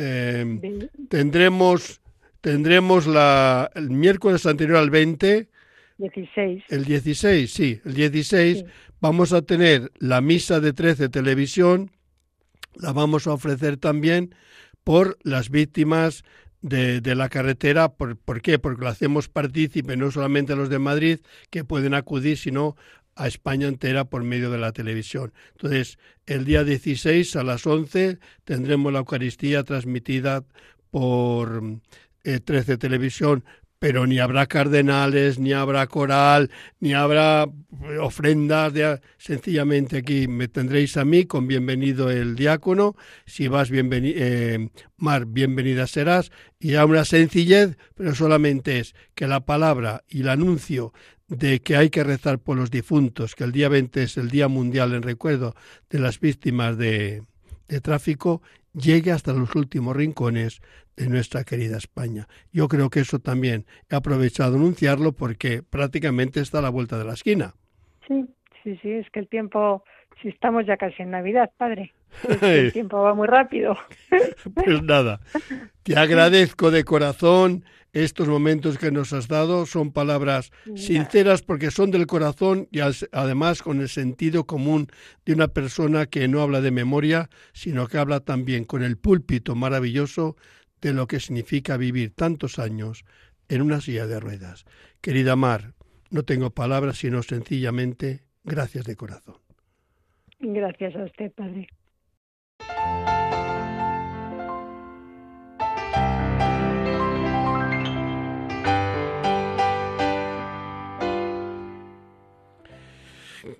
eh, tendremos tendremos la, el miércoles anterior al 20.
16.
El 16, sí, el 16 vamos a tener la misa de 13 televisión, la vamos a ofrecer también por las víctimas de, de, la carretera. ¿Por, ¿Por qué? Porque lo hacemos partícipe no solamente a los de Madrid que pueden acudir, sino a España entera por medio de la televisión. Entonces, el día 16 a las 11 tendremos la Eucaristía transmitida por eh, 13 Televisión, pero ni habrá cardenales, ni habrá coral, ni habrá ofrendas. De, sencillamente aquí me tendréis a mí con bienvenido el diácono. Si vas, bienveni eh, Mar, bienvenida serás. Y a una sencillez, pero solamente es que la palabra y el anuncio de que hay que rezar por los difuntos, que el día 20 es el Día Mundial en recuerdo de las víctimas de, de tráfico, llegue hasta los últimos rincones de nuestra querida España. Yo creo que eso también he aprovechado anunciarlo porque prácticamente está a la vuelta de la esquina.
Sí, sí, sí, es que el tiempo, si estamos ya casi en Navidad, padre. el tiempo va muy rápido.
pues nada, te agradezco de corazón estos momentos que nos has dado. Son palabras sinceras porque son del corazón y además con el sentido común de una persona que no habla de memoria, sino que habla también con el púlpito maravilloso de lo que significa vivir tantos años en una silla de ruedas. Querida Mar, no tengo palabras sino sencillamente gracias de corazón.
Gracias a usted, Padre.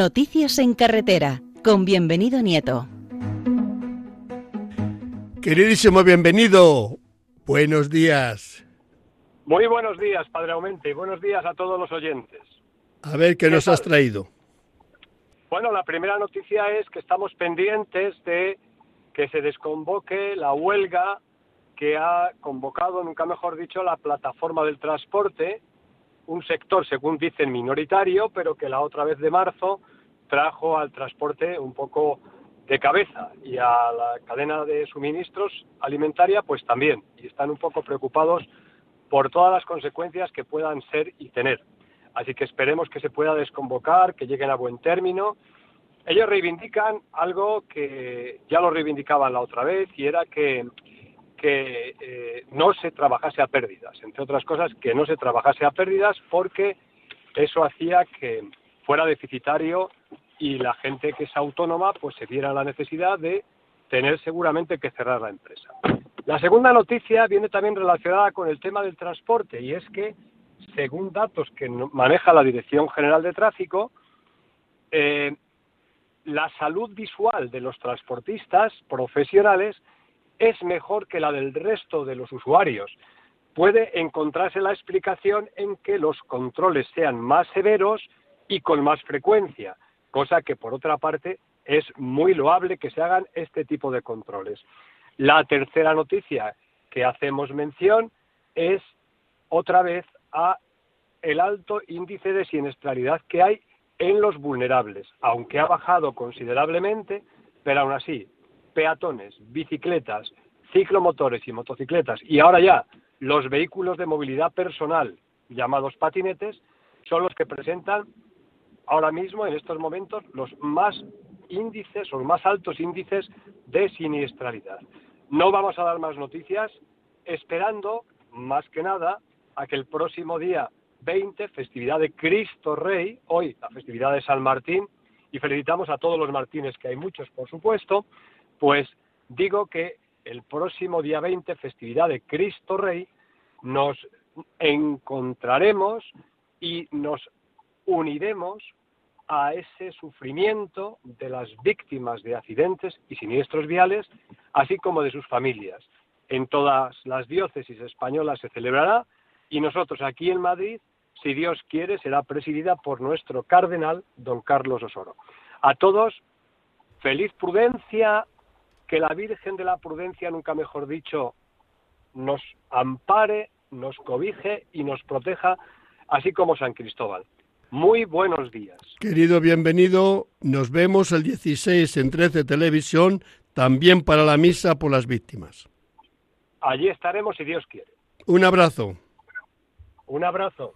Noticias en carretera, con bienvenido Nieto.
Queridísimo bienvenido, buenos días.
Muy buenos días, Padre Aumente, y buenos días a todos los oyentes.
A ver, ¿qué, ¿Qué nos tal? has traído?
Bueno, la primera noticia es que estamos pendientes de que se desconvoque la huelga que ha convocado, nunca mejor dicho, la plataforma del transporte, un sector, según dicen, minoritario, pero que la otra vez de marzo trajo al transporte un poco de cabeza y a la cadena de suministros alimentaria, pues también. Y están un poco preocupados por todas las consecuencias que puedan ser y tener. Así que esperemos que se pueda desconvocar, que lleguen a buen término. Ellos reivindican algo que ya lo reivindicaban la otra vez y era que, que eh, no se trabajase a pérdidas, entre otras cosas, que no se trabajase a pérdidas porque eso hacía que fuera deficitario y la gente que es autónoma pues se viera la necesidad de tener seguramente que cerrar la empresa. La segunda noticia viene también relacionada con el tema del transporte y es que, según datos que maneja la Dirección General de Tráfico, eh, la salud visual de los transportistas profesionales es mejor que la del resto de los usuarios. Puede encontrarse la explicación en que los controles sean más severos y con más frecuencia, cosa que por otra parte es muy loable que se hagan este tipo de controles. La tercera noticia que hacemos mención es otra vez a el alto índice de siniestralidad que hay en los vulnerables, aunque ha bajado considerablemente, pero aún así, peatones, bicicletas, ciclomotores y motocicletas, y ahora ya los vehículos de movilidad personal, llamados patinetes, son los que presentan ahora mismo, en estos momentos, los más índices los más altos índices de siniestralidad. No vamos a dar más noticias, esperando, más que nada, a que el próximo día 20, festividad de Cristo Rey, hoy la festividad de San Martín, y felicitamos a todos los Martínez, que hay muchos, por supuesto, pues digo que el próximo día 20, festividad de Cristo Rey, nos encontraremos y nos uniremos a ese sufrimiento de las víctimas de accidentes y siniestros viales, así como de sus familias. En todas las diócesis españolas se celebrará y nosotros aquí en Madrid, si Dios quiere, será presidida por nuestro cardenal, don Carlos Osoro. A todos, feliz prudencia, que la Virgen de la Prudencia, nunca mejor dicho, nos ampare, nos cobije y nos proteja, así como San Cristóbal. Muy buenos días.
Querido bienvenido, nos vemos el 16 en 13 Televisión, también para la misa por las víctimas.
Allí estaremos si Dios quiere.
Un abrazo.
Un abrazo.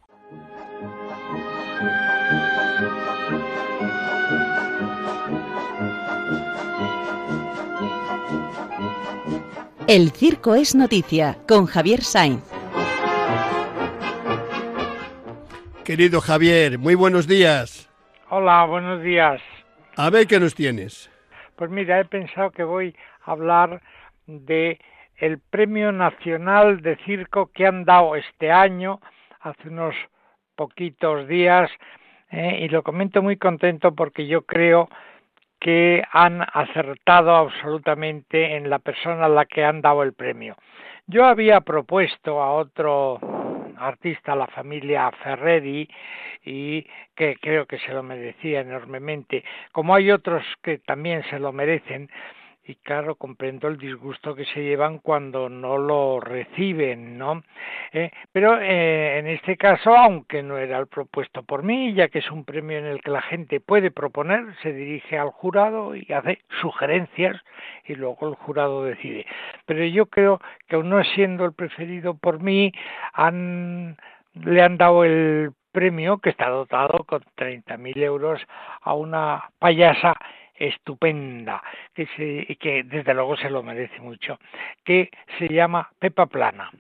El circo es noticia con Javier Sainz.
Querido Javier, muy buenos días.
Hola, buenos días.
A ver qué nos tienes.
Pues mira, he pensado que voy a hablar de el Premio Nacional de Circo que han dado este año, hace unos poquitos días, eh, y lo comento muy contento porque yo creo que han acertado absolutamente en la persona a la que han dado el premio. Yo había propuesto a otro artista, la familia Ferreri, y que creo que se lo merecía enormemente, como hay otros que también se lo merecen, y claro, comprendo el disgusto que se llevan cuando no lo reciben, ¿no? Eh, pero eh, en este caso, aunque no era el propuesto por mí, ya que es un premio en el que la gente puede proponer, se dirige al jurado y hace sugerencias y luego el jurado decide. Pero yo creo que aún no siendo el preferido por mí, han, le han dado el premio que está dotado con 30.000 euros a una payasa estupenda, que, se, que desde luego se lo merece mucho, que se llama Pepa Plana.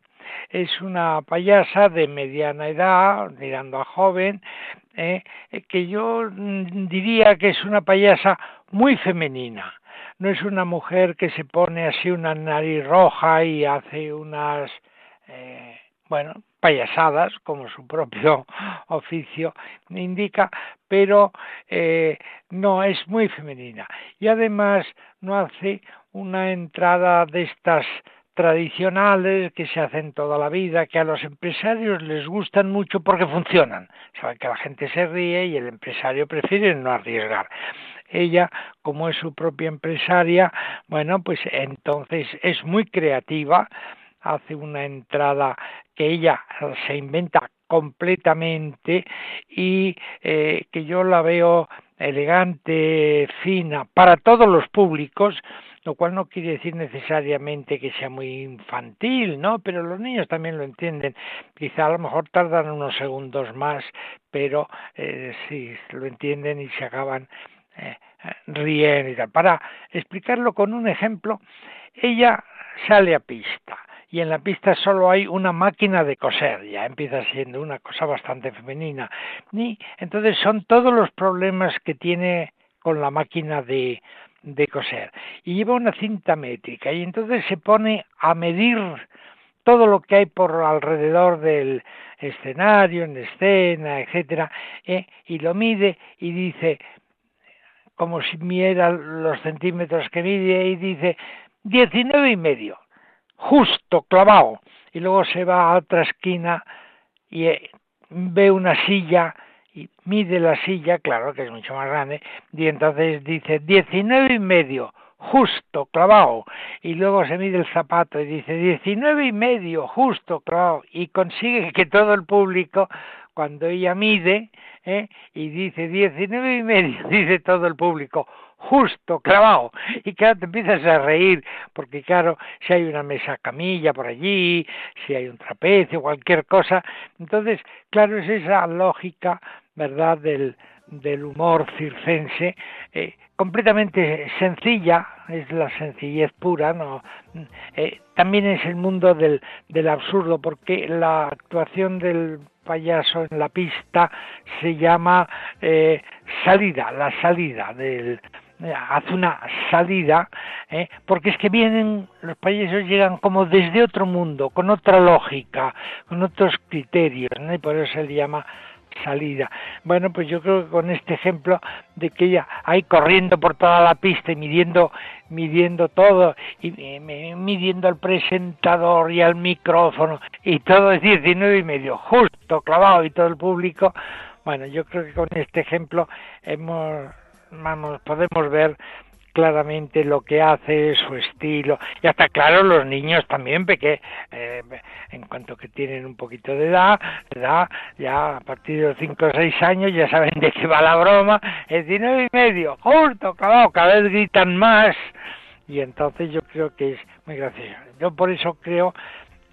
Es una payasa de mediana edad, mirando a joven, eh, que yo mm, diría que es una payasa muy femenina. No es una mujer que se pone así una nariz roja y hace unas, eh, bueno, payasadas, como su propio oficio indica, pero eh, no es muy femenina. Y además no hace una entrada de estas tradicionales que se hacen toda la vida, que a los empresarios les gustan mucho porque funcionan. Saben que la gente se ríe y el empresario prefiere no arriesgar. Ella, como es su propia empresaria, bueno, pues entonces es muy creativa, hace una entrada que ella se inventa completamente y eh, que yo la veo elegante, fina, para todos los públicos, lo cual no quiere decir necesariamente que sea muy infantil, ¿no? Pero los niños también lo entienden. Quizá a lo mejor tardan unos segundos más, pero eh, sí lo entienden y se acaban eh, riendo y tal. Para explicarlo con un ejemplo, ella sale a pista y en la pista solo hay una máquina de coser, ya empieza siendo una cosa bastante femenina. Y entonces son todos los problemas que tiene con la máquina de, de coser. Y lleva una cinta métrica y entonces se pone a medir todo lo que hay por alrededor del escenario, en escena, etcétera, ¿eh? y lo mide y dice, como si midiera los centímetros que mide, y dice 19 y medio justo clavado y luego se va a otra esquina y eh, ve una silla y mide la silla, claro que es mucho más grande, y entonces dice 19 y medio, justo clavado, y luego se mide el zapato y dice 19 y medio, justo clavado, y consigue que todo el público, cuando ella mide, ¿eh? y dice 19 y medio, dice todo el público, justo, clavado. Y claro, te empiezas a reír, porque claro, si hay una mesa camilla por allí, si hay un trapecio, cualquier cosa. Entonces, claro, es esa lógica, ¿verdad?, del, del humor circense, eh, completamente sencilla, es la sencillez pura, no eh, también es el mundo del, del absurdo, porque la actuación del payaso en la pista se llama eh, salida, la salida del, hace una salida, ¿eh? porque es que vienen, los payasos llegan como desde otro mundo, con otra lógica, con otros criterios, y por eso se le llama salida. Bueno, pues yo creo que con este ejemplo de que ella ahí corriendo por toda la pista y midiendo, midiendo todo, y midiendo al presentador y al micrófono, y todo es 19 y medio, justo clavado y todo el público, bueno, yo creo que con este ejemplo hemos vamos, podemos ver claramente lo que hace, su estilo, y hasta claro los niños también, porque eh, en cuanto que tienen un poquito de edad, ya a partir de los 5 o 6 años ya saben de qué va la broma, es 19 y medio, justo, claro, cada vez gritan más, y entonces yo creo que es muy gracioso. Yo por eso creo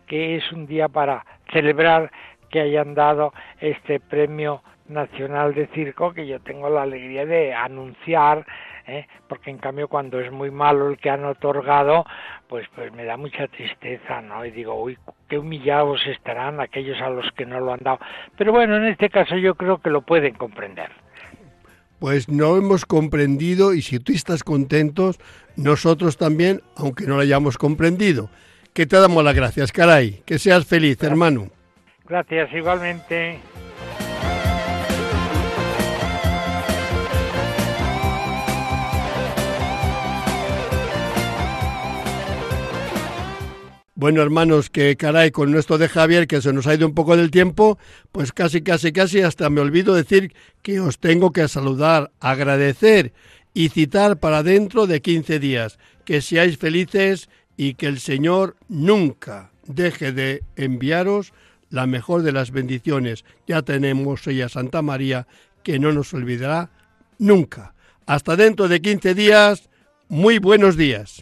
que es un día para celebrar que hayan dado este premio nacional de circo que yo tengo la alegría de anunciar ¿eh? porque en cambio cuando es muy malo el que han otorgado pues pues me da mucha tristeza no y digo uy qué humillados estarán aquellos a los que no lo han dado pero bueno en este caso yo creo que lo pueden comprender.
Pues no hemos comprendido y si tú estás contentos nosotros también aunque no lo hayamos comprendido. Que te damos las gracias caray. Que seas feliz hermano.
Gracias igualmente
Bueno, hermanos, que caray, con nuestro de Javier, que se nos ha ido un poco del tiempo, pues casi, casi, casi hasta me olvido decir que os tengo que saludar, agradecer y citar para dentro de 15 días. Que seáis felices y que el Señor nunca deje de enviaros la mejor de las bendiciones. Ya tenemos ella Santa María, que no nos olvidará nunca. Hasta dentro de 15 días, muy buenos días.